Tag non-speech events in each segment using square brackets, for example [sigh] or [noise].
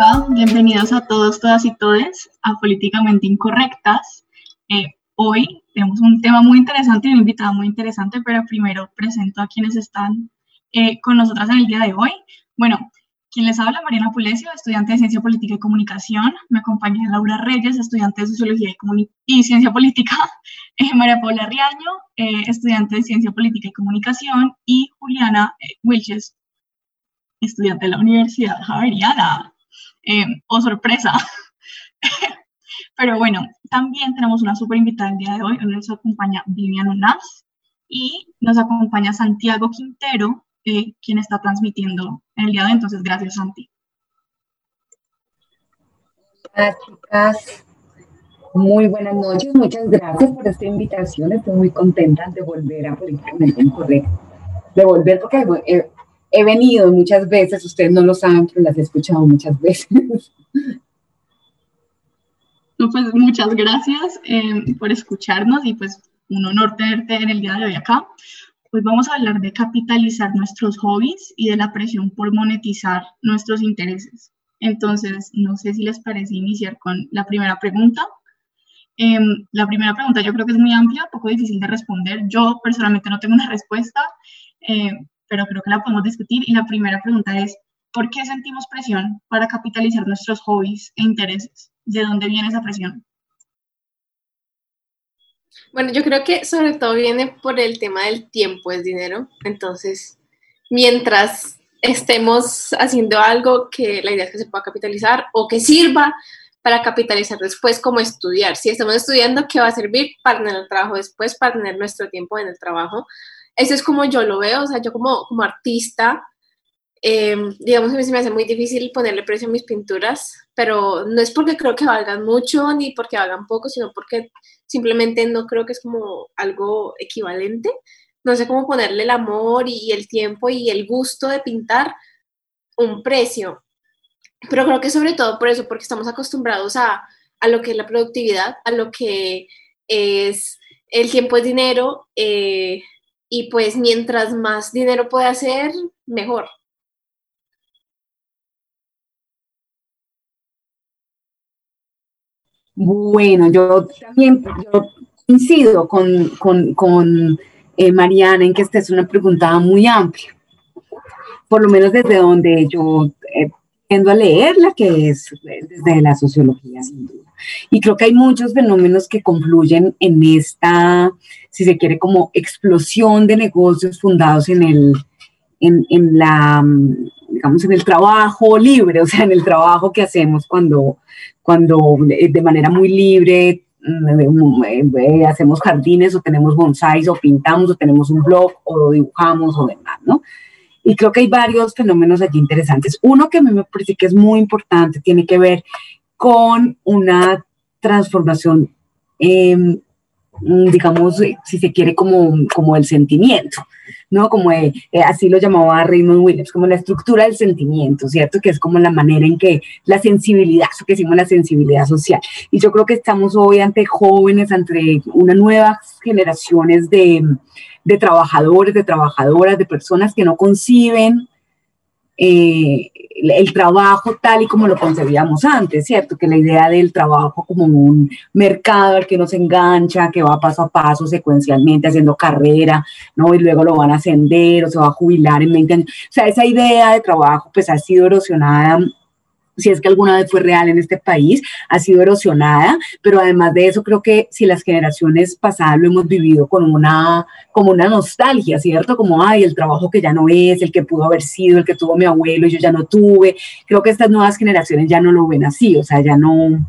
Hola, bienvenidos a todos, todas y todes a Políticamente Incorrectas. Eh, hoy tenemos un tema muy interesante y un invitado muy interesante, pero primero presento a quienes están eh, con nosotras en el día de hoy. Bueno, quien les habla, Mariana Pulesio, estudiante de Ciencia Política y Comunicación. Me acompaña Laura Reyes, estudiante de Sociología y, y Ciencia Política. [laughs] Eh, María Paula Riaño, estudiante de Ciencia Política y Comunicación. Y Juliana Wilches, estudiante de la Universidad Javeriana. Eh, oh, sorpresa. [laughs] Pero bueno, también tenemos una super invitada el día de hoy. Nos acompaña Vivian Unaz y nos acompaña Santiago Quintero, eh, quien está transmitiendo el día de hoy. Entonces, gracias, Santi. Hola, chicas. Muy buenas noches. Muchas gracias por esta invitación. Estoy muy contenta de volver a Políticamente Incorrecto. De volver porque eh, he venido muchas veces, ustedes no lo saben, pero las he escuchado muchas [laughs] veces. pues muchas gracias eh, por escucharnos y pues un honor tenerte en el día de hoy acá. Hoy vamos a hablar de capitalizar nuestros hobbies y de la presión por monetizar nuestros intereses. Entonces, no sé si les parece iniciar con la primera pregunta. Em, la primera pregunta yo creo que es muy amplia, poco difícil de responder. Yo personalmente no tengo una respuesta, eh, pero creo que la podemos discutir. Y la primera pregunta es, ¿por qué sentimos presión para capitalizar nuestros hobbies e intereses? ¿De dónde viene esa presión? Bueno, yo creo que sobre todo viene por el tema del tiempo, es dinero. Entonces, mientras estemos haciendo algo que la idea es que se pueda capitalizar o que sirva para capitalizar después como estudiar. Si estamos estudiando, ¿qué va a servir para tener el trabajo después, para tener nuestro tiempo en el trabajo? Eso es como yo lo veo, o sea, yo como, como artista, eh, digamos que me hace muy difícil ponerle precio a mis pinturas, pero no es porque creo que valgan mucho ni porque valgan poco, sino porque simplemente no creo que es como algo equivalente. No sé cómo ponerle el amor y el tiempo y el gusto de pintar un precio. Pero creo que sobre todo por eso, porque estamos acostumbrados a, a lo que es la productividad, a lo que es el tiempo es dinero, eh, y pues mientras más dinero puede hacer, mejor. Bueno, yo también coincido con, eh, Mariana en que esta es una pregunta muy amplia, por lo menos desde donde yo eh, tiendo a leerla, que es desde la sociología, sin duda. Y creo que hay muchos fenómenos que confluyen en esta, si se quiere, como explosión de negocios fundados en el, en, en la, digamos, en el trabajo libre, o sea, en el trabajo que hacemos cuando, cuando eh, de manera muy libre mm, eh, eh, hacemos jardines o tenemos bonsáis o pintamos o tenemos un blog o dibujamos o demás, ¿no? Y creo que hay varios fenómenos allí interesantes. Uno que a mí me parece que es muy importante tiene que ver con una transformación, em, digamos, si se quiere, como, como el sentimiento, ¿no? Como eh, así lo llamaba Raymond Williams, como la estructura del sentimiento, ¿cierto? Que es como la manera en que la sensibilidad, que decimos la sensibilidad social. Y yo creo que estamos hoy ante jóvenes, ante una nuevas generaciones de, de trabajadores, de trabajadoras, de personas que no conciben eh, el trabajo tal y como lo concebíamos antes, ¿cierto? Que la idea del trabajo como un mercado al que nos engancha, que va paso a paso, secuencialmente, haciendo carrera, ¿no? Y luego lo van a ascender o se va a jubilar en 20 años. O sea, esa idea de trabajo pues ha sido erosionada si es que alguna vez fue real en este país, ha sido erosionada, pero además de eso creo que si las generaciones pasadas lo hemos vivido con una, como una nostalgia, ¿cierto? Como, ay, el trabajo que ya no es, el que pudo haber sido, el que tuvo mi abuelo y yo ya no tuve. Creo que estas nuevas generaciones ya no lo ven así, o sea, ya no,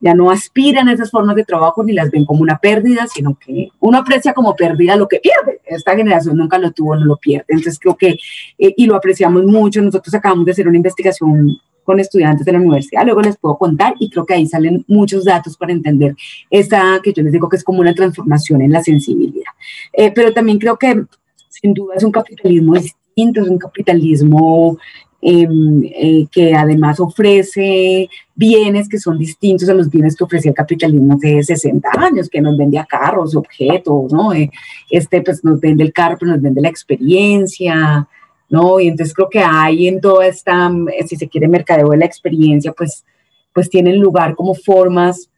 ya no aspiran a esas formas de trabajo ni las ven como una pérdida, sino que uno aprecia como pérdida lo que pierde. Esta generación nunca lo tuvo, no lo pierde. Entonces creo que, eh, y lo apreciamos mucho, nosotros acabamos de hacer una investigación con estudiantes de la universidad, luego les puedo contar y creo que ahí salen muchos datos para entender esta que yo les digo que es como una transformación en la sensibilidad. Eh, pero también creo que sin duda es un capitalismo distinto, es un capitalismo em, eh, que además ofrece bienes que son distintos a los bienes que ofrecía el capitalismo hace 60 años, que nos vendía carros, objetos, ¿no? Eh, este pues nos vende el carro, pero nos vende la experiencia, ¿no? Y entonces creo que hay en toda esta, si se quiere, mercadeo de la experiencia, pues, pues tienen lugar como formas,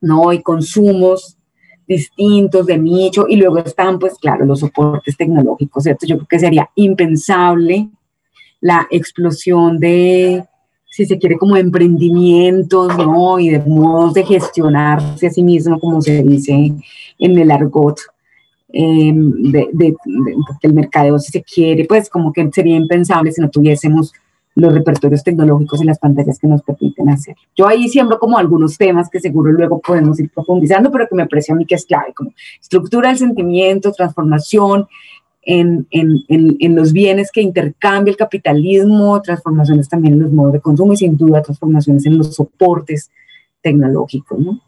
¿no? Y consumos distintos de nicho y luego están, pues claro, los soportes tecnológicos, ¿cierto? Yo creo que sería impensable la explosión de, si se quiere, como emprendimientos, ¿no? Y de modos de gestionarse a sí mismo, como se dice en el argot, em, de, de, del mercadeo, si se quiere, pues como que sería impensable si no tuviésemos los repertorios tecnológicos y las pantallas que nos permiten hacer. Yo ahí siembro como algunos temas que seguro luego podemos ir profundizando, pero que me parece a mí que es clave, como estructura del sentimiento, transformación en, en, en, los bienes que intercambia el capitalismo, transformaciones también en los modos de consumo y sin duda transformaciones en los soportes tecnológicos, ¿no?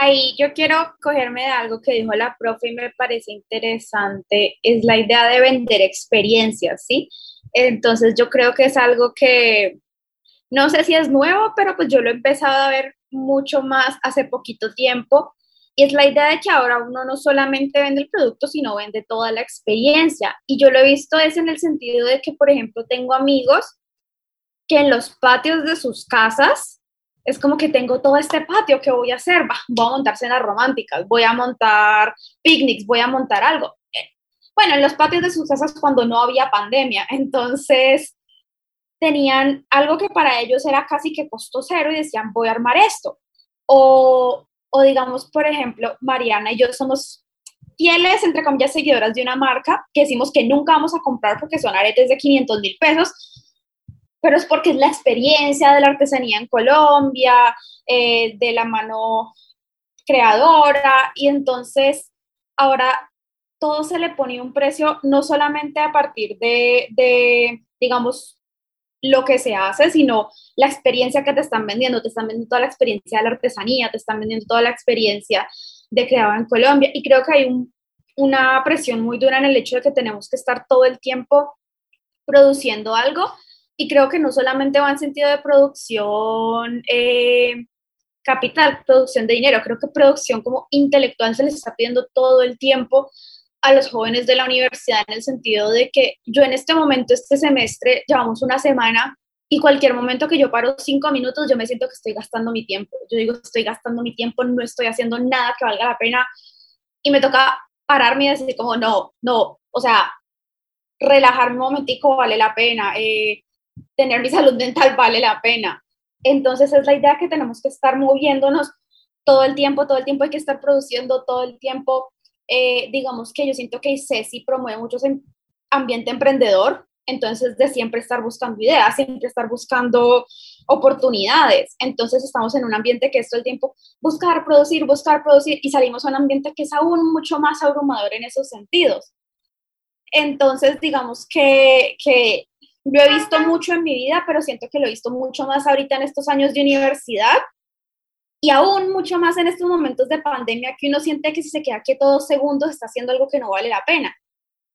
Ahí yo quiero cogerme de algo que dijo la profe y me parece interesante, es la idea de vender experiencias, ¿sí? Entonces yo creo que es algo que no sé si es nuevo, pero pues yo lo he empezado a ver mucho más hace poquito tiempo. Y es la idea de que ahora uno no solamente vende el producto, sino vende toda la experiencia. Y yo lo he visto es en el sentido de que, por ejemplo, tengo amigos que en los patios de sus casas es como que tengo todo este patio, ¿qué voy a hacer? voy a montar cenas románticas, voy a montar picnics, voy a montar algo bueno, en los patios de sus casas cuando no había pandemia. [laughs] Entonces, tenían algo que para ellos era casi que costo cero y decían, voy a armar esto. O, o digamos, por ejemplo, Mariana y yo somos fieles, entre comillas, seguidoras de una marca que decimos que nunca vamos a comprar porque son aretes de 500 mil pesos, pero es porque es la experiencia de la artesanía en Colombia, eh, de la mano creadora, y entonces ahora todo se le pone un precio no solamente a partir de, digamos, lo que se hace, sino la experiencia que te están vendiendo. Te están vendiendo toda la experiencia de la artesanía, te están vendiendo toda la experiencia de creado en Colombia. Y creo que hay una presión muy dura en el hecho de que tenemos que estar todo el tiempo produciendo algo. Y creo que no solamente va en sentido de producción eh, capital, producción de dinero, creo que producción como intelectual se les está pidiendo todo el tiempo a los jóvenes de la universidad en el sentido de que yo en este momento, este semestre, llevamos una semana y cualquier momento que yo paro cinco minutos, yo me siento que estoy gastando mi tiempo. Yo digo, estoy gastando mi tiempo, no estoy haciendo nada que valga la pena. Y me toca pararme y decir como, no, no, o sea, relajarme un momentico vale la pena, eh, tener mi salud mental vale la pena. Entonces es la idea que tenemos que estar moviéndonos todo el tiempo, todo el tiempo hay que estar produciendo, todo el tiempo eh, digamos que yo siento que CECI promueve mucho ese ambiente emprendedor, entonces de siempre estar buscando ideas, siempre estar buscando oportunidades. Entonces estamos en un ambiente que es todo el tiempo buscar, producir, buscar, producir y salimos a un ambiente que es aún mucho más abrumador en esos sentidos. Entonces, digamos que, que lo he visto mucho en mi vida, pero siento que lo he visto mucho más ahorita en estos años de universidad, y aún mucho más en estos momentos de pandemia que uno siente que si se queda quieto dos segundos está haciendo algo que no vale la pena.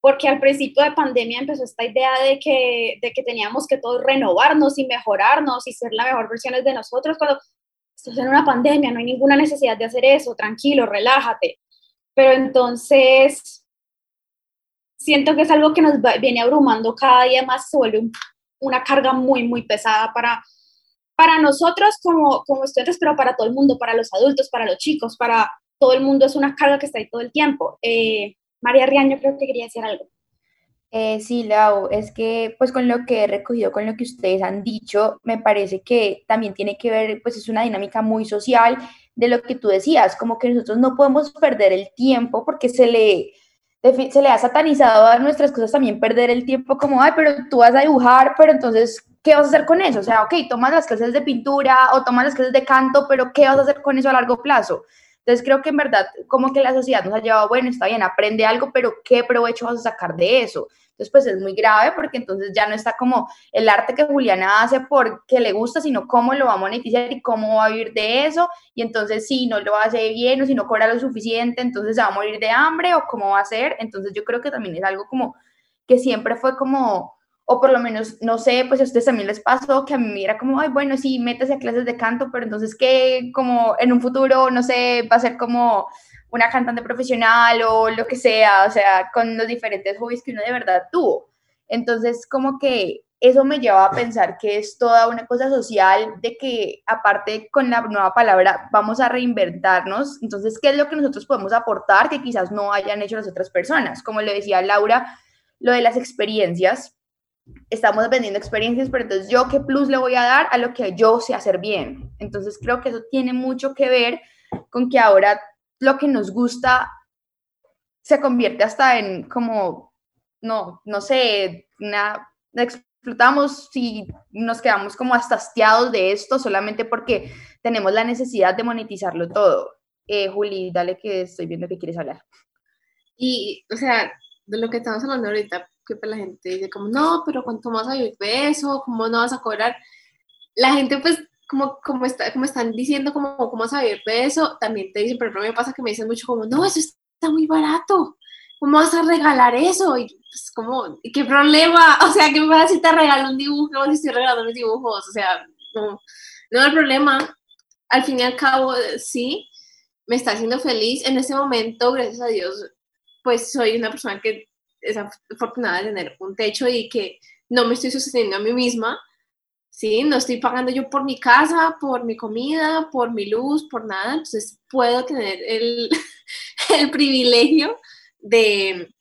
Porque al principio de pandemia empezó esta idea de que, de que teníamos que todos renovarnos y mejorarnos y ser la mejor versión de nosotros cuando estás en una pandemia, no hay ninguna necesidad de hacer eso, tranquilo, relájate. Pero entonces siento que es algo que nos viene abrumando cada día más, se vuelve una carga muy, muy pesada para, para nosotros como, como estudiantes, pero para todo el mundo, para los adultos, para los chicos, para todo el mundo es una carga que está ahí todo el tiempo. Eh, María Riaño creo que quería decir algo. Eh, sí, Lau, es que pues con lo que he recogido, con lo que ustedes han dicho, me parece que también tiene que ver, pues es una dinámica muy social de lo que tú decías, como que nosotros no podemos perder el tiempo porque se le, se le ha satanizado a nuestras cosas también perder el tiempo como, ay, pero tú vas a dibujar, pero entonces ¿qué vas a hacer con eso? O sea, ok, tomas las clases de pintura o tomas las clases de canto, pero ¿qué vas a hacer con eso a largo plazo? Entonces creo que en verdad como que la sociedad nos ha llevado, bueno, está bien, aprende algo, pero ¿qué provecho vas a sacar de eso? Entonces pues es muy grave porque entonces ya no está como el arte que Juliana hace porque le gusta, sino cómo lo va a monetizar y cómo va a vivir de eso. Y entonces si no lo hace bien o si no cobra lo suficiente, entonces se va a morir de hambre o cómo va a ser. Entonces yo creo que también es algo como que siempre fue como o por lo menos, no sé, pues a ustedes también les pasó que a mí era como, ay, bueno, sí, métese a clases de canto, pero entonces que como en un futuro, no sé, va a ser como una cantante profesional o lo que sea, o sea, con los diferentes hobbies que uno de verdad tuvo. Entonces, como que eso me lleva a pensar que es toda una cosa social de que aparte con la nueva palabra vamos a reinventarnos. Entonces, ¿qué es lo que nosotros podemos aportar que quizás no hayan hecho las otras personas? Como le decía Laura, lo de las experiencias. Estamos vendiendo experiencias, pero entonces yo qué plus le voy a dar a lo que yo sé hacer bien. Entonces creo que eso tiene mucho que ver con que ahora lo que nos gusta se convierte hasta en como, no, no sé, una, explotamos y nos quedamos como hasta hastiados de esto solamente porque tenemos la necesidad de monetizarlo todo. Eh, Juli, dale que estoy viendo que quieres hablar. Y, o sea, de lo que estamos hablando ahorita, que pues la gente dice como, no, pero ¿cuánto vas a vivir de eso? ¿Cómo no vas a cobrar? La gente pues como, como, está, como están diciendo como a vivir de eso, también te dicen, pero no me pasa que me dicen mucho como, no, eso está muy barato, ¿cómo vas a regalar eso? Y pues como, ¿qué problema? [laughs] O sea, ¿qué pasa si te regalo un dibujo si estoy regalando mis dibujos? O sea, no, no hay problema. Al fin y al cabo, sí, me está haciendo feliz. En este momento, gracias a Dios, pues soy una persona que es afortunada de tener un techo y que no me estoy sosteniendo a mí misma, ¿sí? No estoy pagando yo por mi casa, por mi comida, por mi luz, por nada, entonces puedo tener el, [laughs] el privilegio de,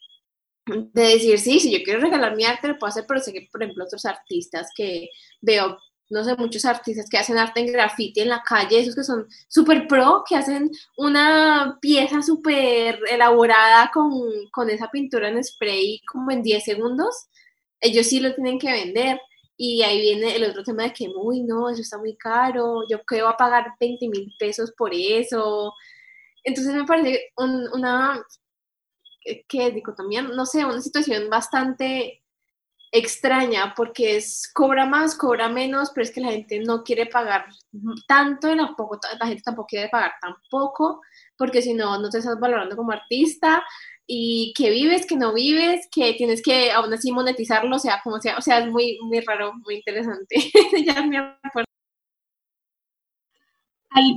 de decir, sí, si yo quiero regalar mi arte, lo puedo hacer, pero sé que, por ejemplo, otros artistas que veo no sé, muchos artistas que hacen arte en graffiti en la calle, esos que son súper pro, que hacen una pieza súper elaborada con, con, esa pintura en spray como en 10 segundos, ellos sí lo tienen que vender. Y ahí viene el otro tema de que, uy, no, eso está muy caro, yo creo a pagar 20 mil pesos por eso. Entonces me parece una, ¿qué dicotomía? No sé, una situación bastante extraña porque es cobra más, cobra menos, pero es que la gente no quiere pagar tanto y tampoco, la gente tampoco quiere pagar tampoco, porque si no, no te estás valorando como artista y que vives, que no vives, que tienes que aún así monetizarlo, sea como sea, o sea, es muy, muy raro, muy interesante. [laughs] ya me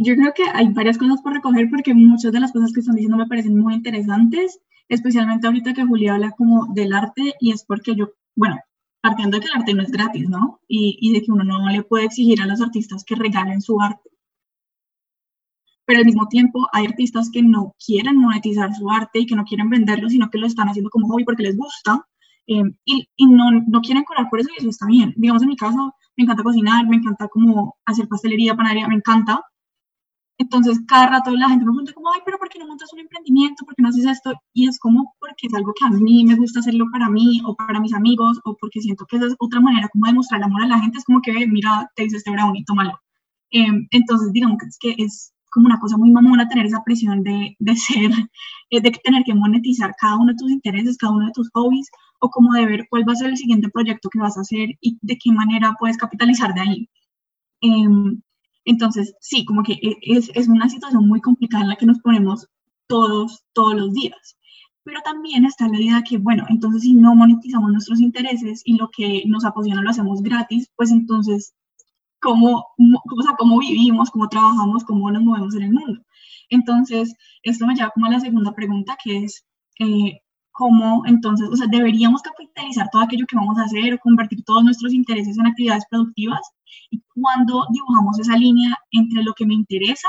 yo creo que hay varias cosas por recoger porque muchas de las cosas que están diciendo me parecen muy interesantes, especialmente ahorita que Julia habla como del arte y es porque yo bueno, partiendo de que el arte no es gratis, ¿no? Y, y, de que uno no le puede exigir a los artistas que regalen su arte. Pero al mismo tiempo hay artistas que no quieren monetizar su arte y que no quieren venderlo, sino que lo están haciendo como hobby porque les gusta eh, y, y no, no, quieren cobrar por eso y eso está bien. Digamos, en mi caso, me encanta cocinar, me encanta como hacer pastelería, panadería, me encanta, entonces, cada rato la gente me pregunta como, ay, pero ¿por qué no montas un emprendimiento? ¿Por qué no haces esto? Y es como porque es algo que a mí me gusta hacerlo para mí o para mis amigos o porque siento que esa es otra manera como de mostrar el amor a la gente. Es como que, mira, te hice este brownie, tómalo. Eh, entonces, digamos que es, que es como una cosa muy mamona tener esa presión de, de ser, eh, de tener que monetizar cada uno de tus intereses, cada uno de tus hobbies o como de ver cuál va a ser el siguiente proyecto que vas a hacer y de qué manera puedes capitalizar de ahí. Eh, entonces, sí, como que e, es, es una situación muy complicada en la que nos ponemos todos, todos los días. Pero también está la idea que, bueno, entonces si no monetizamos nuestros intereses y lo que nos apasiona lo hacemos gratis, pues entonces, ¿cómo, o sea, cómo vivimos, cómo trabajamos, cómo nos movemos en el mundo? Entonces, esto me lleva como a la segunda pregunta, que es, eh, cómo entonces, o sea, deberíamos capitalizar todo aquello que vamos a hacer o convertir todos nuestros intereses en actividades productivas y cuando dibujamos esa línea entre lo que me interesa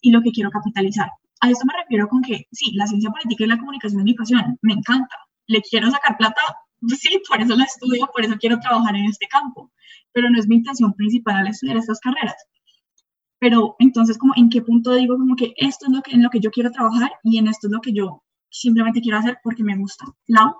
y lo que quiero capitalizar. A esto me refiero con que sí, la ciencia política y la comunicación mi pasión, me encanta, le quiero sacar plata, [laughs] sí, por eso la estudio, por eso quiero trabajar en este campo, pero no es mi intención principal al estudiar estas carreras. Pero entonces, como en qué punto digo como que esto es lo que, en lo que yo quiero trabajar y en esto es lo que yo simplemente quiero hacer porque me gusta. ¿Lau?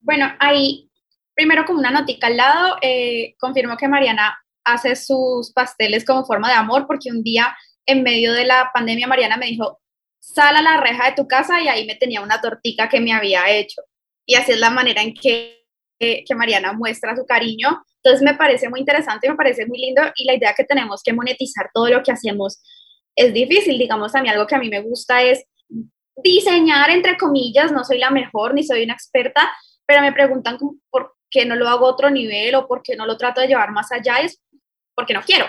Bueno, ahí, primero como una notica al lado, eh, confirmo que Mariana hace sus pasteles como forma de amor porque un día en medio de la pandemia Mariana me dijo, sal a la reja de tu casa y ahí me tenía una tortica que me había hecho. Y así es la manera en que, que Mariana muestra su cariño. Entonces me parece muy interesante, me parece muy lindo y la idea que tenemos que monetizar todo lo que hacemos es difícil. Digamos, a mí algo que a mí me gusta es diseñar, entre comillas, no soy la mejor ni soy una experta, pero me preguntan por qué no lo hago a otro nivel o por qué no lo trato de llevar más allá, es porque no quiero.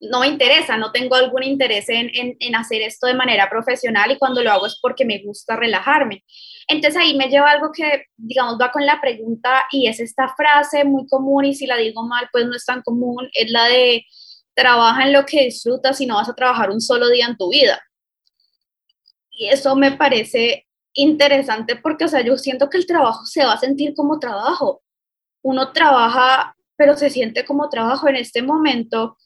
no me interesa, no tengo algún interés en, en, hacer esto de manera profesional y cuando lo hago es porque me gusta relajarme. Entonces ahí me lleva algo que, digamos, va con la pregunta y es esta frase muy común y si la digo mal, pues no es tan común, es la de trabaja en lo que disfrutas y no vas a trabajar un solo día en tu vida. Y eso me parece interesante porque, o sea, yo siento que el trabajo se va a sentir como trabajo. Uno trabaja, pero se siente como trabajo en este momento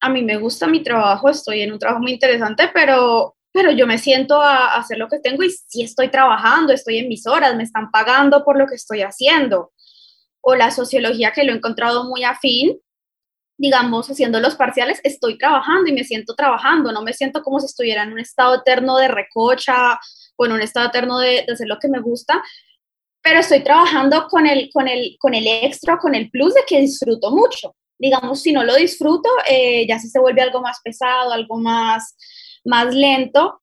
a mí me gusta mi trabajo, estoy en un trabajo muy interesante, pero, pero yo me siento a, hacer lo que tengo y si estoy trabajando, estoy en mis horas, me están pagando por lo que estoy haciendo. O la sociología que lo he encontrado muy afín, digamos, haciendo los parciales, estoy trabajando y me siento trabajando, no me siento como si estuviera en un estado eterno de recocha o en un estado eterno de, de hacer lo que me gusta, pero estoy trabajando con el, con, el, con el extra, con el plus de que disfruto mucho digamos, si no lo disfruto, eh, ya se vuelve algo más pesado, algo más, más lento.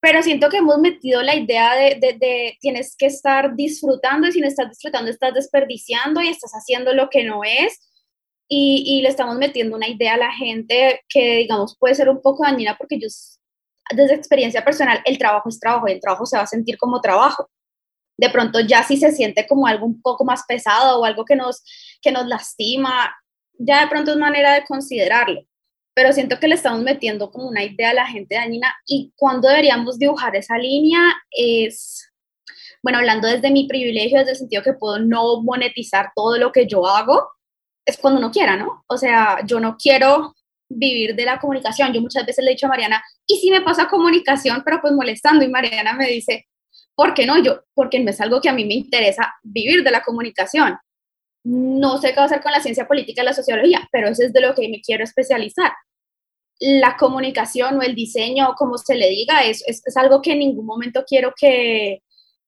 Pero siento que hemos metido la idea de, de, tienes que estar disfrutando y si no estás disfrutando estás desperdiciando y estás haciendo lo que no es. Y, y, le estamos metiendo una idea a la gente que, digamos, puede ser un poco dañina porque yo, desde experiencia personal, el trabajo es trabajo y el trabajo se va a sentir como trabajo. De pronto ya si se siente como algo un poco más pesado o algo que nos, que nos lastima, ya de pronto es manera de considerarlo, pero siento que le estamos metiendo como una idea a la gente dañina y cuando deberíamos dibujar esa línea es, bueno, hablando desde mi privilegio, desde el sentido que puedo no monetizar todo lo que yo hago, es cuando uno quiera, ¿no? O sea, yo no quiero vivir de la comunicación. Yo muchas veces le he dicho a Mariana, ¿y si me pasa comunicación, pero pues molestando? Y Mariana me dice, ¿por qué no? Yo, porque no es algo que a mí me interesa vivir de la comunicación. No sé qué va a hacer con la ciencia política y la sociología, pero eso es de lo que me quiero especializar. La comunicación o el diseño, como se le diga, es, es, algo que en ningún momento quiero que,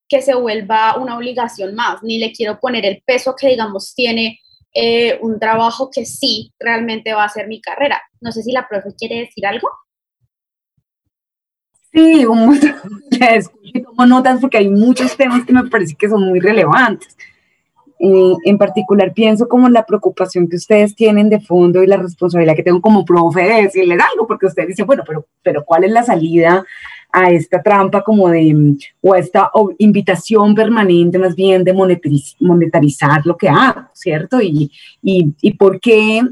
que se vuelva una obligación más, ni le quiero poner el peso que, digamos, tiene eh, un trabajo que sí realmente va a ser mi carrera. No sé si la profe quiere decir algo. Sí, un montón. [laughs] tomo notas porque hay muchos temas que me parece que son muy relevantes. Eh, en particular pienso como la preocupación que ustedes tienen de fondo y la responsabilidad que tengo como profe de decirles algo, porque ustedes dicen, bueno, pero, pero ¿cuál es la salida a esta trampa como de, o a esta invitación permanente más bien de monetarizar lo que hago, ¿cierto? Y, y, y por qué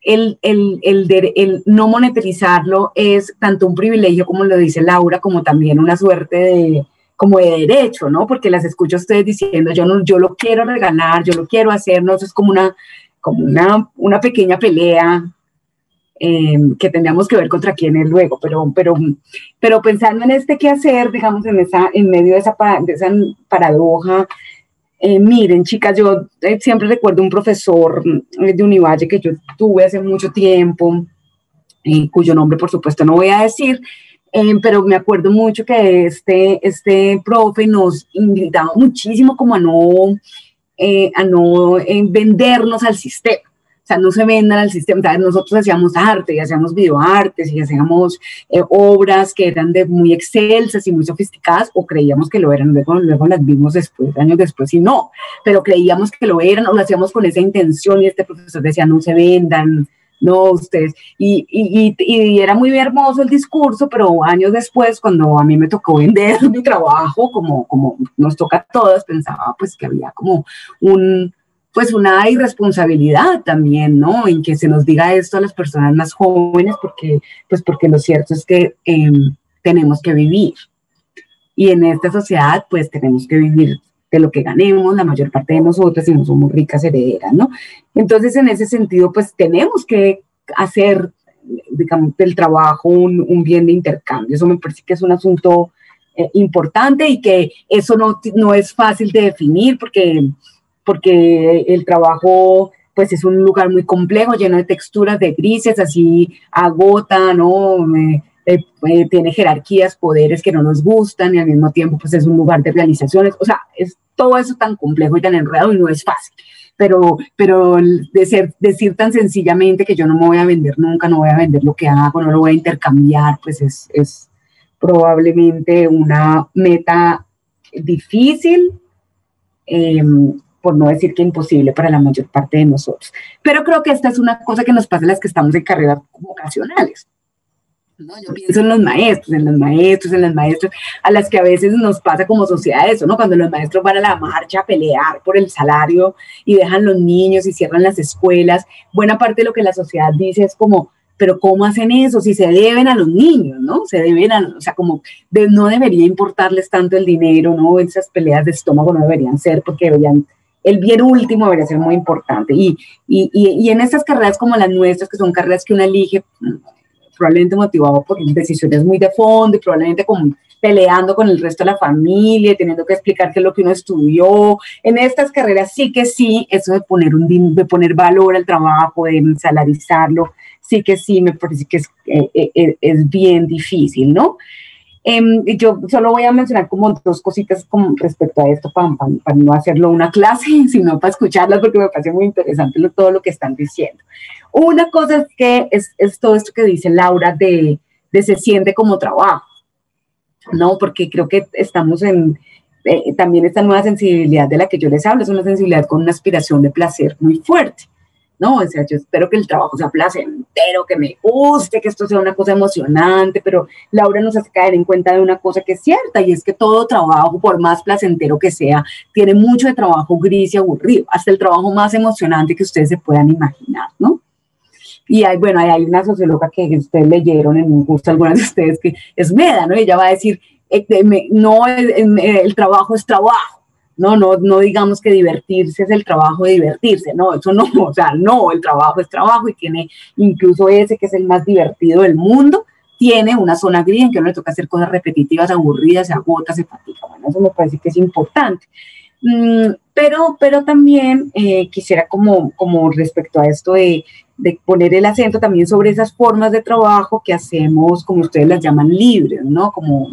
el, el, el, el, no monetarizarlo es tanto un privilegio, como lo dice Laura, como también una suerte de, como de derecho, ¿no? Porque las escucho ustedes diciendo, yo, no, yo lo quiero regalar, yo lo quiero hacer, ¿no? Eso es como una, como una, una pequeña pelea eh, que tendríamos que ver contra quién es luego, pero, pero, pero pensando en este qué hacer, digamos, en, esa, en medio de esa, de esa paradoja, eh, miren, chicas, yo eh, siempre recuerdo un profesor de Univalle que yo tuve hace mucho tiempo, cuyo nombre, por supuesto, no voy a decir, Em, pero me acuerdo mucho que este, este profe nos invitaba muchísimo como a no, eh, a no eh, vendernos al sistema. O sea, no se vendan al sistema. Nosotros hacíamos arte y hacíamos videoartes y hacíamos eh, obras que eran de muy excelsas y muy sofisticadas o creíamos que lo eran. Luego, luego las vimos después, años después y no, pero creíamos que lo eran o lo hacíamos con esa intención y este profesor decía, no se vendan, no, ustedes, y, y, y, era muy hermoso el discurso, pero años después, cuando a mí me tocó vender [laughs] mi trabajo, como, como nos toca a todas, pensaba pues que había como un, pues una irresponsabilidad también, ¿no? En que se nos diga esto a las personas más jóvenes, porque, pues porque lo cierto es que em, tenemos que vivir. Y en esta sociedad, pues tenemos que vivir de lo que ganemos, la mayor parte de nosotros, y no somos ricas herederas, ¿no? Entonces, en ese sentido, pues tenemos que hacer, digamos, del trabajo un, bien de intercambio. Eso me parece que es un asunto eh, importante y que eso no, no es fácil de definir porque, porque el trabajo pues es un lugar muy complejo, lleno de texturas, de grises, así agota, ¿no? Eh, tiene jerarquías, poderes que no nos gustan y al mismo tiempo pues es un lugar de realizaciones, o sea, es todo eso tan complejo y tan enredado y no es fácil. Pero, pero decir tan sencillamente que yo no me voy a vender nunca, no voy a vender lo que hago, no lo voy a intercambiar, pues es, es probablemente una meta difícil, em, por no decir que imposible para la mayor parte de nosotros. Pero creo que esta es una cosa que nos pasa a las que estamos en carreras vocacionales. ¿No? Yo pienso en los maestros, en los maestros, en las maestras, a las que a veces nos pasa como sociedad eso, ¿no? Cuando los maestros van a la marcha a pelear por el salario y dejan los niños y cierran las escuelas, buena parte de lo que la sociedad dice es como, pero ¿cómo hacen eso? Si se deben a los niños, ¿no? Se deben a, o sea, como no debería importarles tanto el dinero, ¿no? Esas peleas de estómago no deberían ser porque deberían, el bien último debería ser muy importante. Y, y, y en estas carreras como las nuestras, que son carreras que uno elige, probablemente motivado por decisiones muy de fondo y probablemente como peleando con el resto de la familia, teniendo que explicar qué es lo que uno estudió. En estas carreras sí que sí, eso de poner, un, de poner valor al trabajo, de salarizarlo, sí que sí, me parece que es, eh, eh, eh, bien difícil, ¿no? Em, yo solo voy a mencionar como dos cositas con respecto a esto para, no hacerlo una clase, [laughs] sino para escucharlas porque me parece muy interesante todo lo que están diciendo. Una cosa es que es, todo esto que dice Laura de, de, se siente como trabajo, ¿no? Porque creo que estamos en, también esta nueva sensibilidad de la que yo les hablo, es una sensibilidad con una aspiración de placer muy fuerte. ¿no? O sea, yo espero que el trabajo sea placentero, que me guste, que esto sea una cosa emocionante, pero Laura nos hace caer en cuenta de una cosa que es cierta y es que todo trabajo, por más placentero que sea, tiene mucho de trabajo gris y aburrido, hasta el trabajo más emocionante que ustedes se puedan imaginar, ¿no? Y hay, bueno, hay una socióloga que ustedes leyeron en un curso, algunas de ustedes, que es Meda, ¿no? Ella va a decir, eh, no, el trabajo es trabajo no, no, no digamos que divertirse es el trabajo de divertirse, no, eso no, [laughs] o sea, no, el trabajo es trabajo y tiene incluso ese que es el más divertido del mundo, tiene una zona gris en que no le toca hacer cosas repetitivas, aburridas, se agota, se fatiga. Bueno, eso me parece que es importante. Mm, pero, pero también eh, quisiera como, como respecto a esto de, de, poner el acento también sobre esas formas de trabajo que hacemos, como ustedes las llaman, libres, ¿no? Como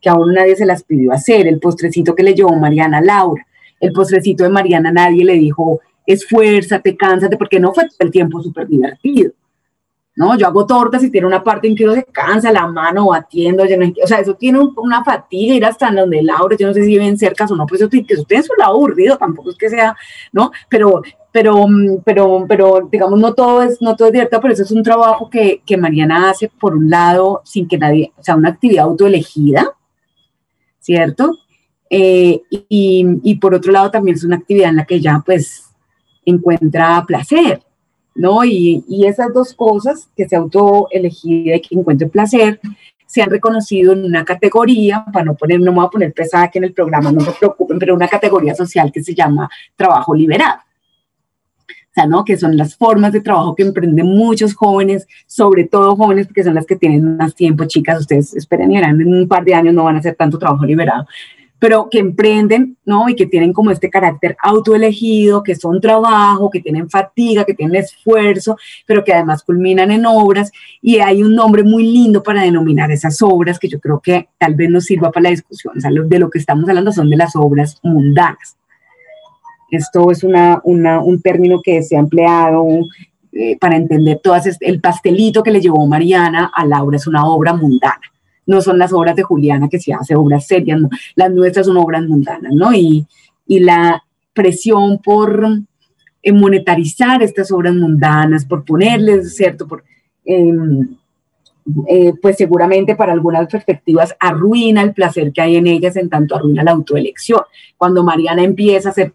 que aún nadie se las pidió hacer, el postrecito que le llevó Mariana Laura, el postrecito de Mariana nadie le dijo, esfuérzate, cánsate, porque no fue el tiempo súper divertido. ¿no? Yo hago tortas y tiene una parte en que uno se cansa la mano batiendo, o sea, eso tiene una fatiga, ir hasta donde Laura, yo no sé si viven cerca o no, pues eso, eso tiene su lado aburrido, tampoco es que sea, ¿no? Pero, pero, pero, pero, digamos, no todo es, no todo es divertido, pero eso es un trabajo que, que Mariana hace, por un lado, sin que nadie, o sea, una actividad autoelegida, ¿cierto? Eh, y, por otro lado también es una actividad en la que ella pues encuentra placer, ¿no? Y, esas dos cosas, que se autoelegida y que encuentre placer, se han reconocido en una categoría, para no poner, no me voy a poner pesada aquí en el programa, no se preocupen, pero una categoría social que se llama trabajo liberado sea, ¿no? Que son las formas de trabajo que emprenden muchos jóvenes, sobre todo jóvenes porque son las que tienen más tiempo, chicas, ustedes esperen y verán, en un par de años no van a hacer tanto trabajo liberado, pero que emprenden, ¿no? Y que tienen como este carácter autoelegido, que son trabajo, que tienen fatiga, que tienen esfuerzo, pero que además culminan en obras. Y hay un nombre muy lindo para denominar esas obras que yo creo que tal vez nos sirva para la discusión. O sea, de lo que estamos hablando son de las obras mundanas. Esto es una, un término que se ha empleado eh, para entender todas, el pastelito que le llevó Mariana a Laura es una obra mundana. No son las obras de Juliana que se hace obras serias, las nuestras son obras mundanas, ¿no? Y, la presión por eh, monetarizar estas obras mundanas, por ponerles, ¿cierto? Por, em, eh, pues seguramente para algunas perspectivas arruina el placer que hay en ellas, en tanto arruina la autoelección. Cuando Mariana empieza a hacer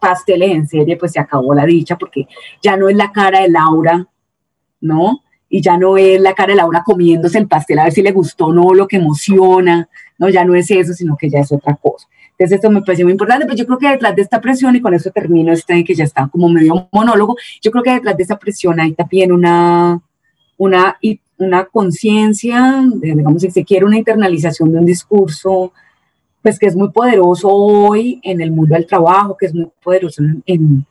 pasteles en serie, pues se acabó la dicha, porque ya no es la cara de Laura, ¿no? Y ya no es la cara de Laura comiéndose el pastel a ver si le gustó o no, lo que emociona, ¿no? Ya no es eso, sino que ya es otra cosa. Entonces esto me parece muy importante, pero yo creo que detrás de esta presión, y con eso termino este que ya está como medio monólogo, yo creo que detrás de esa presión hay también una, una una conciencia, digamos, si se quiere, una internalización de un discurso, pues que es muy poderoso hoy en el mundo del trabajo, que es muy poderoso en,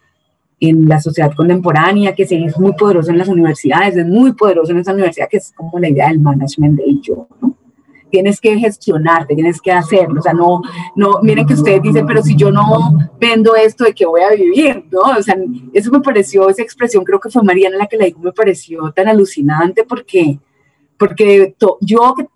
en, la sociedad contemporánea, que es muy poderoso en las universidades, es muy poderoso en esa universidad, que es como la idea del management de yo, ¿no? Tienes que gestionarte, tienes que hacerlo, o sea, no, no, miren que ustedes dicen, pero si yo no vendo esto, ¿de qué voy a vivir? ¿no? O sea, eso me pareció, esa expresión, creo que fue Mariana la que la dijo, me pareció tan alucinante porque, porque yo que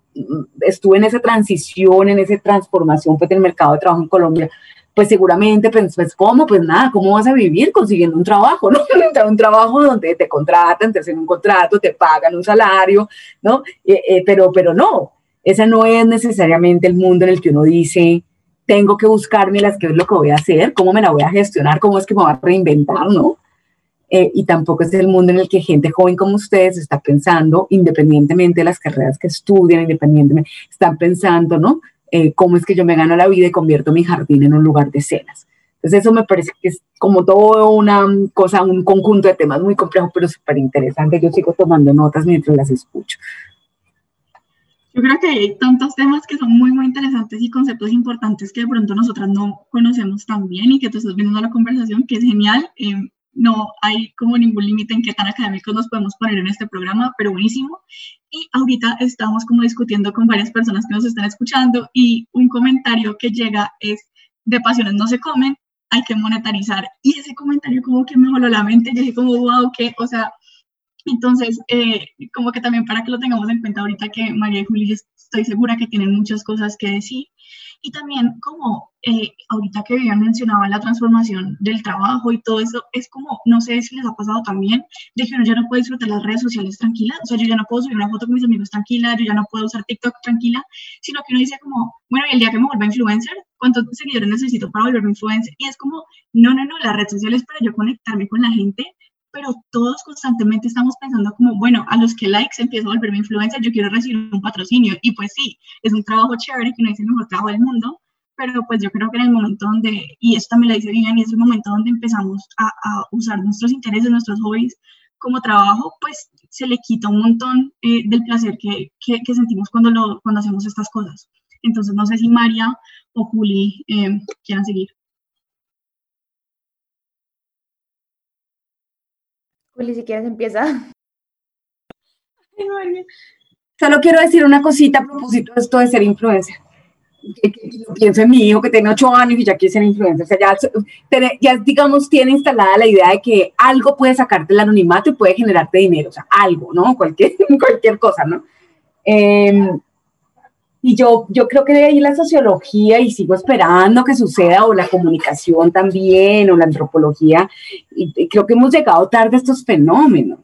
estuve en esa transición, en esa transformación pues, del mercado de trabajo en Colombia, pues seguramente, pues, pues, ¿cómo? Pues nada, ¿cómo vas a vivir consiguiendo un trabajo, [laughs] no? un trabajo donde te contratan, te hacen un contrato, te pagan un salario, ¿no? Eh, eh, pero, pero no, ese no es necesariamente el mundo en el que uno dice, tengo que buscarme las qué es lo que voy a hacer, cómo me la voy a gestionar, cómo es que me voy a reinventar, ¿no? Eh, y tampoco es el mundo en el que gente joven como ustedes está pensando, independientemente de las carreras que estudian, independientemente, están pensando, ¿no? Eh, cómo es que yo me gano la vida y convierto mi jardín en un lugar de cenas. Entonces eso me parece que es como toda una cosa, un conjunto de temas muy complejos, pero súper interesante. Yo sigo tomando notas mientras las escucho. Yo creo que hay tantos temas que son muy, muy interesantes y conceptos importantes que de pronto nosotras no conocemos tan bien y que tú estás viendo la conversación, que es genial. Eh, no hay como ningún límite en qué tan académicos nos podemos poner en este programa, pero buenísimo. Y ahorita estamos como discutiendo con varias personas que nos están escuchando y un comentario que llega es, de pasiones no se comen, hay que monetarizar. Y ese comentario como que me voló la mente, yo dije como, wow, que, o sea, entonces, eh, como que también para que lo tengamos en cuenta ahorita que María y Juli estoy segura que tienen muchas cosas que decir. Y también como eh, ahorita que habían mencionado la transformación del trabajo y todo eso, es como, no sé si les ha pasado también, de que uno ya no puede disfrutar las redes sociales tranquila, o sea, yo ya no puedo subir una foto con mis amigos tranquila, yo ya no puedo usar TikTok tranquila, sino que uno dice como, bueno, y el día que me vuelva influencer, ¿cuántos seguidores necesito para volverme influencer? Y es como, no, no, no, la red social es para yo conectarme con la gente, pero todos constantemente estamos pensando como, bueno, a los que likes empiezo a volverme influencer, yo quiero recibir un patrocinio. Y pues sí, es un trabajo chévere que no es el mejor trabajo del mundo, pero pues yo creo que en el momento donde, y esto también lo dice Vivian, y es el momento donde empezamos a, a, usar nuestros intereses, nuestros hobbies como trabajo, pues se le quita un montón eh, del placer que, que, que, sentimos cuando, lo, cuando hacemos estas cosas. Entonces, no sé si María o Juli eh, quieran seguir. Juli, si quieres empieza. [laughs] Solo quiero decir una cosita a propósito de esto de ser influencer. pienso en mi hijo que tiene ocho años y ya quiere ser influencer. O sea, ya, ya, digamos, tiene instalada la idea de que algo puede sacarte el anonimato y puede generarte dinero. O sea, algo, ¿no? Cualquier, [laughs] cualquier cosa, ¿no? Eh, y yo, yo creo que de ahí la sociología, y sigo esperando que suceda, o la comunicación también, o la antropología, y, creo que hemos llegado tarde a estos fenómenos,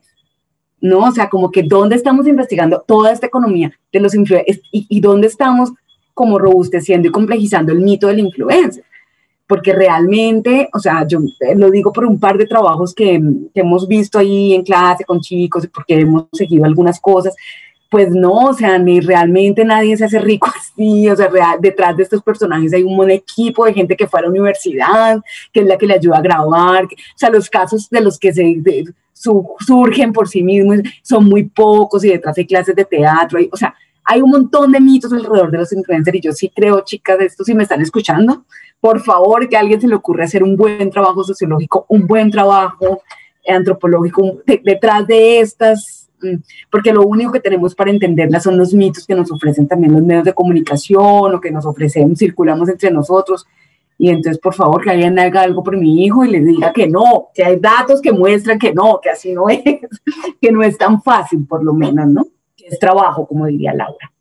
¿no? O sea, como que dónde estamos investigando toda esta economía de los influencers y, y dónde estamos como robusteciendo y complejizando el mito del influencer. Porque realmente, o sea, yo lo digo por un par de trabajos que, que hemos visto ahí en clase con chicos, porque hemos seguido algunas cosas, pues no, o sea, ni realmente nadie se hace rico [laughs] así, o sea, detrás de estos personajes hay un buen equipo de gente que fue a la universidad, que es la que le ayuda a grabar, o sea, los casos de los que se surgen por sí mismos son muy pocos y detrás hay clases de teatro, o sea, hay un montón de mitos alrededor de los influencers y yo sí creo, chicas, esto si me están escuchando, por favor, que a alguien se le ocurra hacer un buen trabajo sociológico, un buen trabajo antropológico detrás de estas porque lo único que tenemos para entenderla son los mitos que nos ofrecen también los medios de comunicación o que nos ofrecen, circulamos entre nosotros. Y entonces, por favor, que alguien haga algo por mi hijo y le diga que no, que hay datos que muestran que no, que así no [laughs] es, que no es tan fácil, por lo menos, ¿no? Que es trabajo, como diría Laura.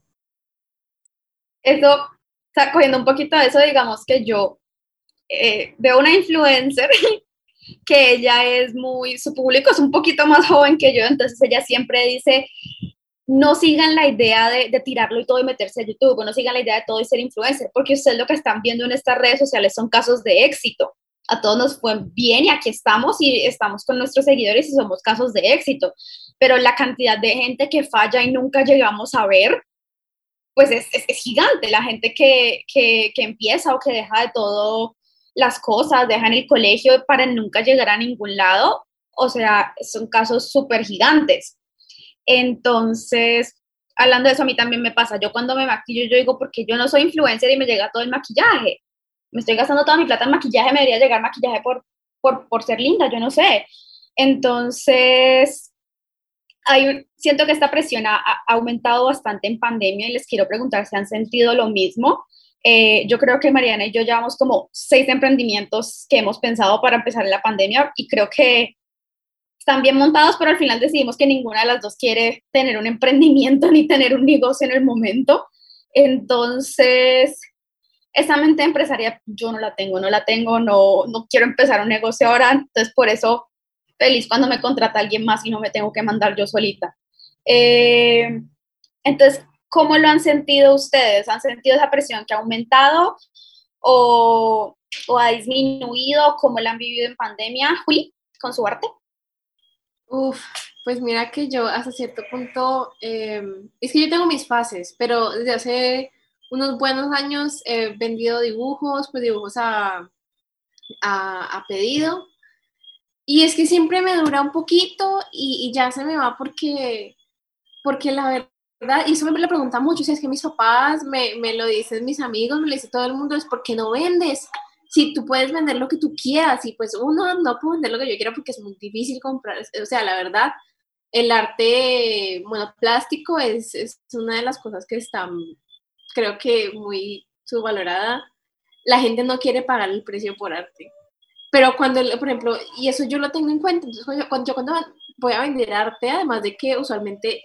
Eso, cogiendo un poquito de eso, digamos que yo eh, veo una influencer que ella es muy, su público es un poquito más joven que yo, entonces ella siempre dice, no sigan la idea de, de, tirarlo y todo y meterse a YouTube, no sigan la idea de todo y ser influencer, porque ustedes lo que están viendo en estas redes sociales son casos de éxito. A todos nos fue bien y aquí estamos y estamos con nuestros seguidores y somos casos de éxito, pero la cantidad de gente que falla y nunca llegamos a ver, pues es, es, es gigante. La gente que, que, que empieza o que deja de todo las cosas, dejan el colegio para nunca llegar a ningún lado, o sea, son casos súper gigantes. Entonces, hablando de eso, a mí también me pasa. Yo cuando me maquillo, yo digo, porque yo no soy influencer y me llega todo el maquillaje. Me estoy gastando toda mi plata en maquillaje, me debería llegar maquillaje por, por, por ser linda, yo no sé. Entonces, hay siento que esta presión ha, ha, aumentado bastante en pandemia y les quiero preguntar si han sentido lo mismo. Eh, yo creo que Mariana y yo llevamos como seis emprendimientos que hemos pensado para empezar la pandemia y creo que están bien montados, pero al final decidimos que ninguna de las dos quiere tener un emprendimiento [laughs] ni tener un negocio en el momento. Entonces, esa mente empresaria yo no la tengo, no la tengo, no, no quiero empezar un negocio ahora, entonces por eso feliz cuando me contrata alguien más y no me tengo que mandar yo solita. Eh, entonces, ¿cómo lo han sentido ustedes? ¿Han sentido esa presión que ha aumentado o, ha disminuido? ¿Cómo la han vivido en pandemia? Juli, con su arte. Uf, pues mira que yo hasta cierto punto, em, es que yo tengo mis fases, pero desde hace unos buenos años he vendido dibujos, pues dibujos a, pedido. Y es que siempre me dura un poquito y, ya se me va porque, porque la verdad, y eso me lo pregunta mucho, si es que mis papás me, me lo dicen, mis amigos, me lo dice todo el mundo, es porque no vendes si tú puedes vender lo que tú quieras y pues uno no puede vender lo que yo quiera porque es muy difícil comprar, o sea, la verdad, el arte monoplástico es, es una de las cosas que está, creo que muy subvalorada. La gente no quiere pagar el precio por arte. Pero cuando, por ejemplo, y eso yo lo tengo en cuenta, entonces cuando, yo cuando voy a vender arte, además de que usualmente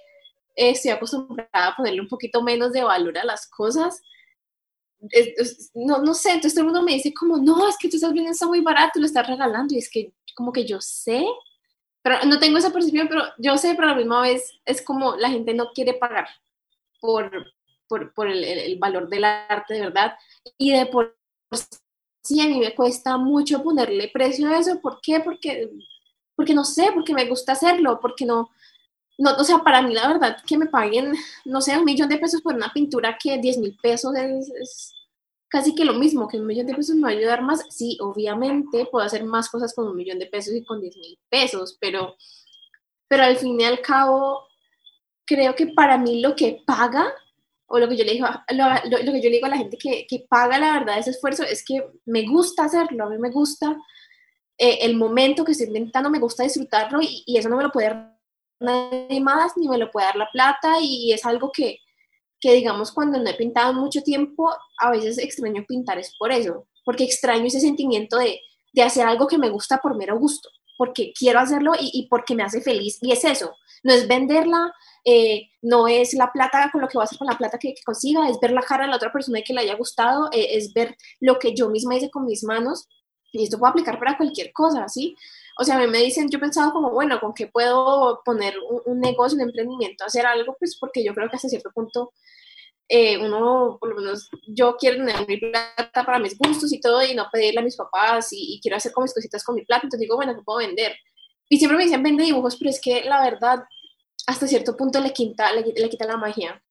estoy acostumbrada a ponerle un poquito menos de valor a las cosas, no, no sé, entonces todo el mundo me dice como, no, es que tú estás vendiendo está muy barato, lo estás regalando, y es que como que yo sé, pero no tengo esa percepción, pero yo sé, pero a la misma vez es como la gente no quiere pagar por, por, por el, el, valor del arte de verdad, y de por sí a mí me cuesta mucho ponerle precio a eso, ¿por qué? Porque, porque no sé, porque me gusta hacerlo, porque no, no, o sea, para mí la verdad que me paguen, no sé, un millón de pesos por una pintura que 10 mil pesos es, casi que lo mismo, que un millón de pesos me va a ayudar más. Sí, obviamente puedo hacer más cosas con un millón de pesos y con 10 mil pesos, pero, pero al fin y al cabo, creo que para mí lo que paga, o lo que yo le digo, lo, lo, que yo le digo a la gente que, que, paga la verdad ese esfuerzo, es que me gusta hacerlo, a mí me gusta eh, el momento que estoy inventando, me gusta disfrutarlo y, y eso no me lo puede nadie más ni me lo puede dar la plata y es algo que, que digamos cuando no he pintado mucho tiempo, a veces extraño pintar es por eso, porque extraño ese sentimiento de, de hacer algo que me gusta por mero gusto, porque quiero hacerlo y, y porque me hace feliz y es eso, no es venderla, eh, no es la plata con lo que voy a hacer con la plata que, consiga, es ver la cara de la otra persona y que le haya gustado, eh, es ver lo que yo misma hice con mis manos y esto puede aplicar para cualquier cosa, ¿sí? O sea, a mí me dicen, yo he pensado como, bueno, ¿con qué puedo poner un, negocio, un emprendimiento, hacer algo? Pues porque yo creo que hasta cierto punto eh, uno, por lo menos yo quiero tener mi plata para mis gustos y todo y no pedirle a mis papás y, quiero hacer con mis cositas con mi plata, entonces digo, bueno, ¿qué puedo vender? Y siempre me dicen, vende dibujos, pero es que la verdad, hasta cierto punto le quita, le, le quita la magia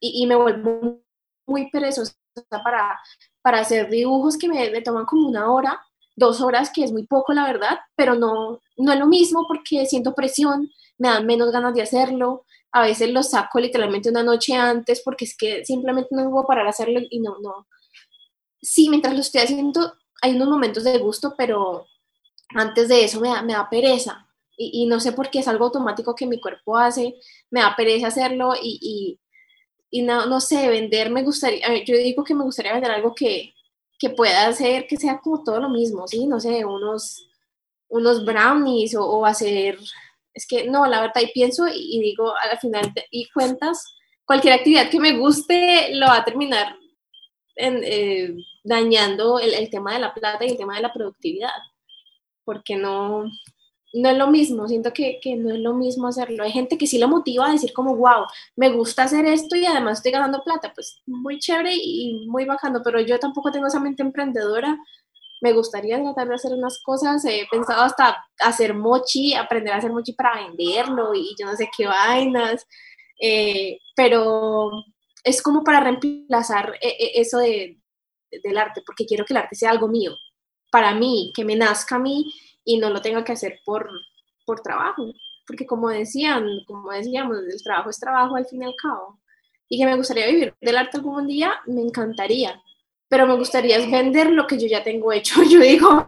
y, y, me vuelvo muy perezosa para, para hacer dibujos que me, me toman como una hora dos horas, que es muy poco, la verdad, pero no, no es lo mismo porque siento presión, me dan menos ganas de hacerlo. A veces lo saco literalmente una noche antes porque es que simplemente no puedo parar a hacerlo y no, no. Sí, mientras lo estoy haciendo, hay unos momentos de gusto, pero antes de eso me da, me da pereza. Y, y no sé por qué es algo automático que mi cuerpo hace, me da pereza hacerlo y, y, y no, no sé, vender me gustaría, yo digo que me gustaría vender algo que, que pueda hacer que sea como todo lo mismo, ¿sí? No sé, unos, unos brownies o, hacer, es que no, la verdad, y pienso y, digo al final y cuentas, cualquier actividad que me guste lo va a terminar eh, dañando el, el, tema de la plata y el tema de la productividad, porque no, no es lo mismo, siento que, que, no es lo mismo hacerlo. Hay gente que sí lo motiva a decir como, wow, me gusta hacer esto y además estoy ganando plata, pues muy chévere y muy bacano, pero yo tampoco tengo esa mente emprendedora. Me gustaría tratar de hacer unas cosas, he pensado hasta hacer mochi, aprender a hacer mochi para venderlo y yo no sé qué vainas, eh, pero es como para reemplazar eh, eh, eso de, del arte, porque quiero que el arte sea algo mío, para mí, que me nazca a mí y no lo tenga que hacer por, por trabajo, porque como decían, como decíamos, el trabajo es trabajo al fin y al cabo, y que me gustaría vivir del arte algún día, me encantaría, pero me gustaría vender lo que yo ya tengo hecho. [laughs] Yo digo,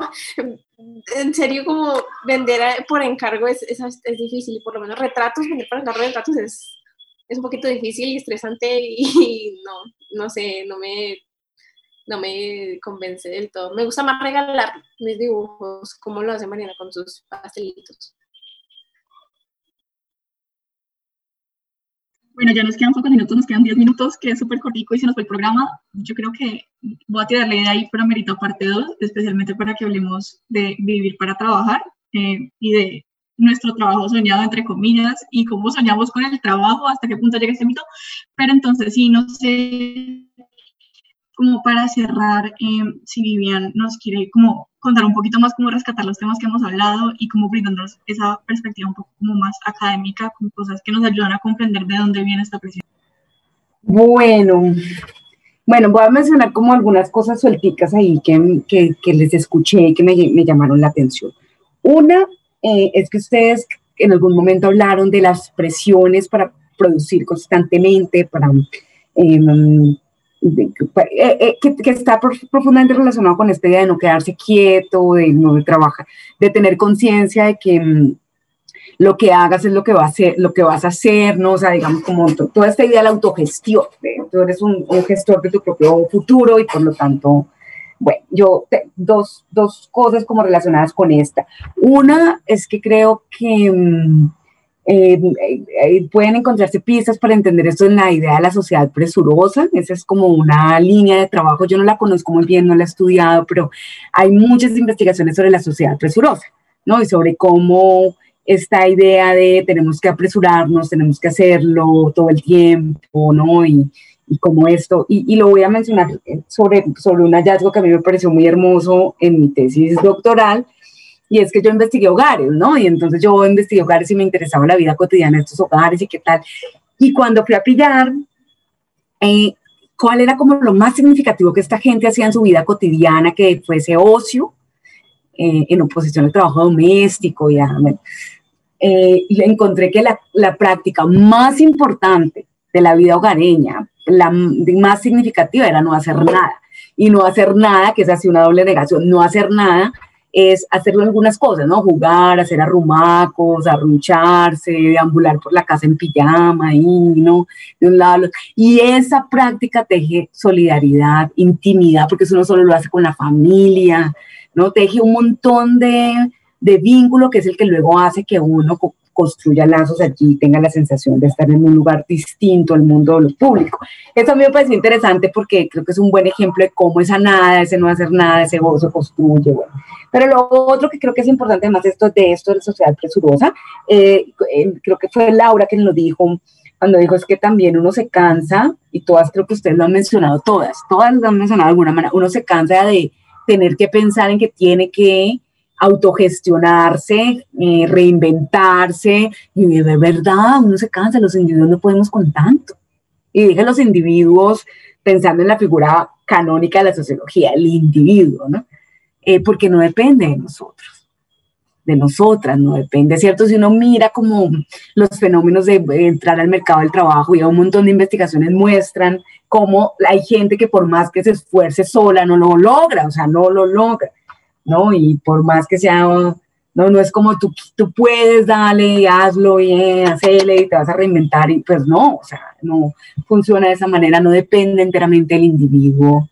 en serio, como vender por encargo es, es, es difícil, y por lo menos retratos, vender por encargo de retratos es, es un poquito difícil y estresante y [laughs] no, no sé, no me no me convence del todo. Me gusta más regalar mis dibujos, como lo hace Mariana con sus pastelitos. Bueno, ya nos quedan pocos minutos, nos quedan 10 minutos, que es súper cortico y se nos fue el programa. Yo creo que voy a tirarle de ahí para Merito parte 2, especialmente para que hablemos de vivir para trabajar eh, y de nuestro trabajo soñado, entre comillas, y cómo soñamos con el trabajo, hasta qué punto llega ese mito. Pero entonces, sí, no sé, como para cerrar, eh, si Vivian nos quiere como contar un poquito más cómo rescatar los temas que hemos hablado y cómo brindándonos esa perspectiva un poco como más académica, con cosas que nos ayudan a comprender de dónde viene esta presión. Bueno, bueno, voy a mencionar como algunas cosas suelticas ahí que, que, que les escuché y que me, me, llamaron la atención. Una eh, es que ustedes en algún momento hablaron de las presiones para producir constantemente, para eh, eh, eh, que, está profundamente relacionado con esta idea de no quedarse quieto, de no trabajar, de tener conciencia de que mm, lo que hagas es lo que, va a lo que vas a hacer, ¿no? O sea, digamos, como toda esta idea de la autogestión, tú eres un, gestor de tu propio futuro y por lo tanto, bueno, yo, dos, dos cosas como relacionadas con esta. Una es que creo que... Mm, eh, eh, pueden encontrarse pistas para entender esto en la idea de la sociedad presurosa. Esa es como una línea de trabajo. Yo no la conozco muy bien, no la he estudiado, pero hay muchas investigaciones sobre la sociedad presurosa, ¿no? Y sobre cómo esta idea de tenemos que apresurarnos, tenemos que hacerlo todo el tiempo, ¿no? Y, y como esto, y, y, lo voy a mencionar sobre, sobre un hallazgo que a mí me pareció muy hermoso en mi tesis doctoral, y es que yo investigué hogares, ¿no? Y entonces yo investigué hogares y me interesaba la vida cotidiana de estos hogares y qué tal. Y cuando fui a pillar, eh, ¿cuál era como lo más significativo que esta gente hacía en su vida cotidiana, que fuese ocio, eh, en oposición al trabajo doméstico? Y, eh, y encontré que la, la práctica más importante de la vida hogareña, la más significativa era no hacer nada. Y no hacer nada, que es así una doble negación, no hacer nada es hacerlo algunas cosas, ¿no? Jugar, hacer arrumacos, arruncharse, deambular por la casa en pijama, ahí, ¿no? De un lado. Y esa práctica teje solidaridad, intimidad, porque eso no solo lo hace con la familia, ¿no? Teje un montón de, de vínculo que es el que luego hace que uno construya lazos allí, tenga la sensación de estar en un lugar distinto al mundo de lo público. Eso a mí me parece interesante porque creo que es un buen ejemplo de cómo esa nada, ese no hacer nada, ese gozo construye. Bueno. Pero lo otro que creo que es importante, además esto, de esto de la sociedad presurosa, eh, eh, creo que fue Laura quien lo dijo, cuando dijo es que también uno se cansa, y todas creo que ustedes lo han mencionado, todas, todas lo han mencionado de alguna manera, uno se cansa de tener que pensar en que tiene que autogestionarse, eh, reinventarse, y de verdad uno se cansa, los individuos no podemos con tanto. Y dije los individuos pensando en la figura canónica de la sociología, el individuo, ¿no? Eh, porque no depende de nosotros, de nosotras, no depende, ¿cierto? Si uno mira como los fenómenos de entrar al mercado del trabajo y un montón de investigaciones muestran cómo hay gente que por más que se esfuerce sola no lo logra, o sea, no lo logra. ¿No? Y por más que sea, no, no es como tú, tú puedes, dale, hazlo bien, hazle y te vas a reinventar, y pues no, o sea, no funciona de esa manera, no depende enteramente del individuo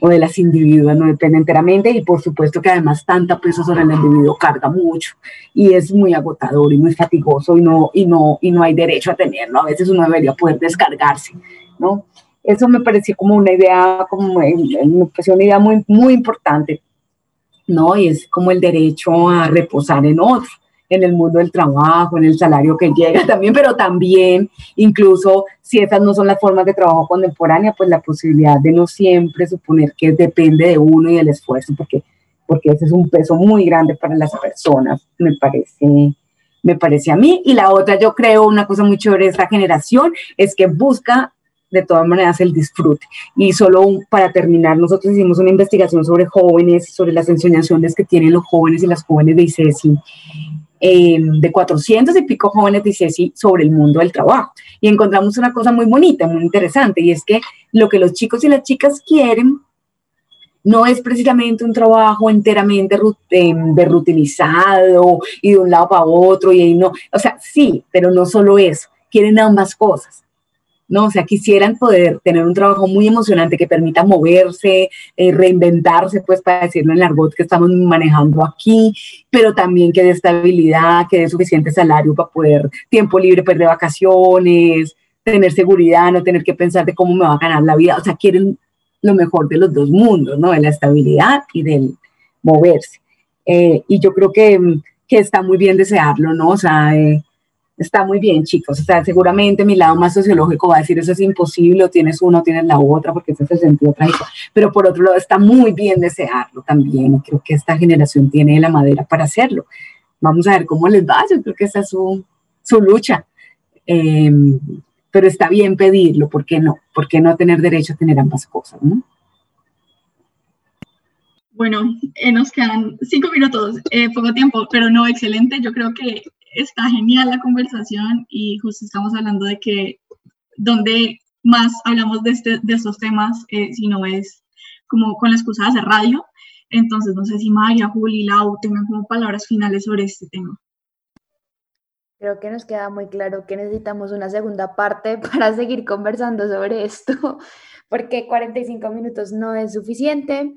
o de las individuas, no depende enteramente y por supuesto que además tanta peso sobre el individuo carga mucho y es muy agotador y muy fatigoso y no, y no, y no hay derecho a tenerlo, a veces uno debería poder descargarse, ¿no? Eso me pareció como una idea, como me pareció una idea muy, muy importante ¿no? Y es como el derecho a reposar en otro, en el mundo del trabajo, en el salario que llega [laughs] también, pero también, incluso si esas no son las formas de trabajo contemporánea, pues la posibilidad de no siempre suponer que depende de uno y del esfuerzo, porque, porque ese es un peso muy grande para las personas, me parece. Me parece a mí. Y la otra, yo creo, una cosa muy chévere de esta generación es que busca de todas maneras el disfrute. Y solo para terminar, nosotros hicimos una investigación sobre jóvenes, sobre las enseñaciones que tienen los jóvenes y las jóvenes de ICESI, em, de 400 y pico jóvenes de ICESI sobre el mundo del trabajo. Y encontramos una cosa muy bonita, muy interesante, y es que lo que los chicos y las chicas quieren no es precisamente un trabajo enteramente em, de rutinizado y de un lado para otro y no, o sea, sí, pero no solo eso, quieren ambas cosas ¿no? O sea, quisieran poder tener un trabajo muy emocionante que permita moverse, eh, reinventarse, pues para decirlo en el argot que estamos manejando aquí, pero también que dé estabilidad, que dé suficiente salario para poder tiempo libre, perder vacaciones, tener seguridad, no tener que pensar de cómo me va a ganar la vida, o sea, quieren lo mejor de los dos mundos, ¿no? De la estabilidad y del moverse. Eh, y yo creo que, que, está muy bien desearlo, ¿no? O sea, eh, está muy bien, chicos. O sea, seguramente mi lado más sociológico va a decir eso es imposible, o tienes uno, tienes la otra, porque ese es el sentido trágico. Pero por otro lado, está muy bien desearlo también. Creo que esta generación tiene la madera para hacerlo. Vamos a ver cómo les va. Yo creo que esa es su, su lucha. Eh, pero está bien pedirlo, ¿por qué no? ¿Por qué no tener derecho a tener ambas cosas, no? Bueno, eh, nos quedan cinco minutos, eh, poco tiempo, pero no, excelente. Yo creo que está genial la conversación y justo estamos hablando de que donde más hablamos de, este, de estos temas, eh, si no es como con la excusa de hacer radio. Entonces, no sé si María, Juli, Lau tengan como palabras finales sobre este tema. Creo que nos queda muy claro que necesitamos una segunda parte [laughs] para seguir conversando sobre esto, porque 45 minutos no es suficiente.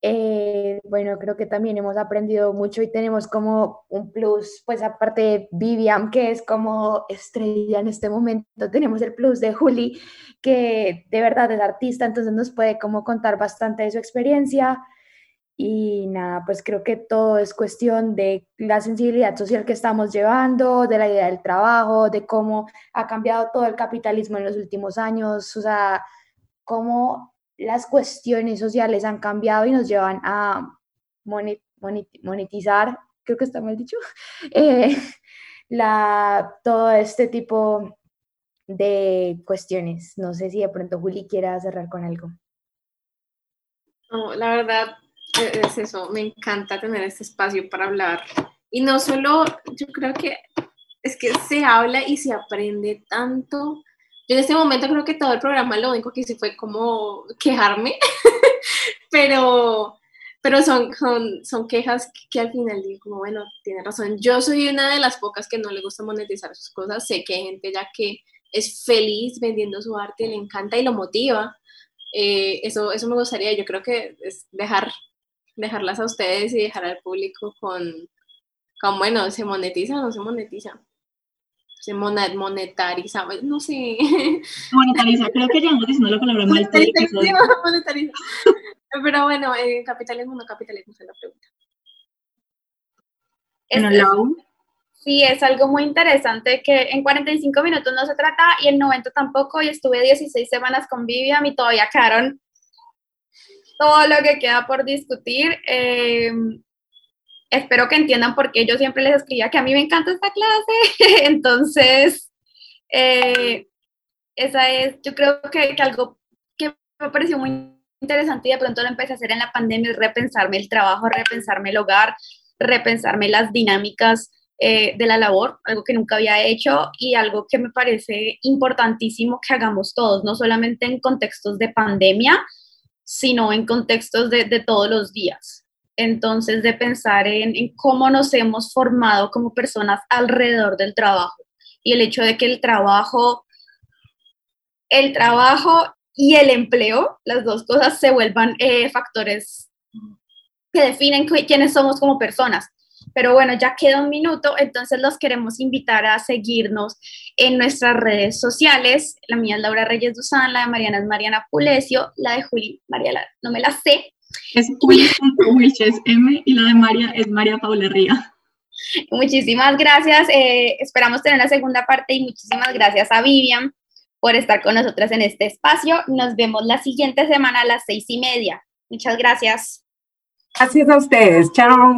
Eh, bueno, creo que también hemos aprendido mucho y tenemos como un plus, pues aparte de Vivian, que es como estrella en este momento, tenemos el plus de Juli, que de verdad es artista, entonces nos puede como contar bastante de su experiencia. Y nada, pues creo que todo es cuestión de la sensibilidad social que estamos llevando, de la idea del trabajo, de cómo ha cambiado todo el capitalismo en los últimos años, o sea, cómo las cuestiones sociales han cambiado y nos llevan a monetizar, creo que está mal dicho, [laughs] eh, todo este tipo de cuestiones. No sé si de pronto Juli quiera cerrar con algo. No, la verdad, e-, es eso, me encanta tener este espacio para hablar. Y no solo, yo creo que es que se habla y se aprende tanto. Yo en este momento creo que todo el programa lo único que hice fue como quejarme, [laughs] pero, pero son, son, son quejas que, al final digo como, bueno, tiene razón. Yo soy una de las pocas que no le gusta monetizar sus cosas. Sé que hay gente ya que es feliz vendiendo su arte, le encanta y lo motiva. Eh, eso, eso me gustaría, yo creo que es dejar dejarlas a ustedes y dejar al público con, con bueno, ¿se monetiza o no se monetiza? Se monetariza, no sé. Monetariza, creo que llevamos diciendo la palabra mal. [laughs] monetariza. Pero bueno, eh, capitalismo no capitalismo es la pregunta. Bueno, Sí, es algo muy interesante que en 45 minutos no se trata y en 90 tampoco y estuve 16 semanas con Vivian y todavía quedaron todo lo que queda por discutir. Eh, espero que entiendan por qué yo siempre les escribía que a mí me encanta esta clase. [laughs] Entonces, eh, esa es, yo creo que, algo que me pareció muy interesante y de pronto lo empecé a hacer en la pandemia repensarme el trabajo, repensarme el hogar, repensarme las dinámicas eh, de la labor, algo que nunca había hecho y algo que me parece importantísimo que hagamos todos, no solamente en contextos de pandemia, sino en contextos de, todos los días. Entonces, de pensar en, cómo nos hemos formado como personas alrededor del trabajo y el hecho de que el trabajo, el trabajo y el empleo, las dos cosas se vuelvan eh, factores que definen quiénes somos como personas. Pero bueno, ya queda un minuto, entonces los queremos invitar a seguirnos en nuestras redes sociales. La mía es Laura Reyes Duzán, la de Mariana es Mariana Pulesio, la de Juli, María, no me la sé. Es Juli.wilches M y la de María es María Paula Ría. Muchísimas gracias. Eh, esperamos tener la segunda parte y muchísimas gracias a Vivian por estar con nosotras en este espacio. Nos vemos la siguiente semana a las seis y media. Muchas gracias. Gracias a ustedes. Chao.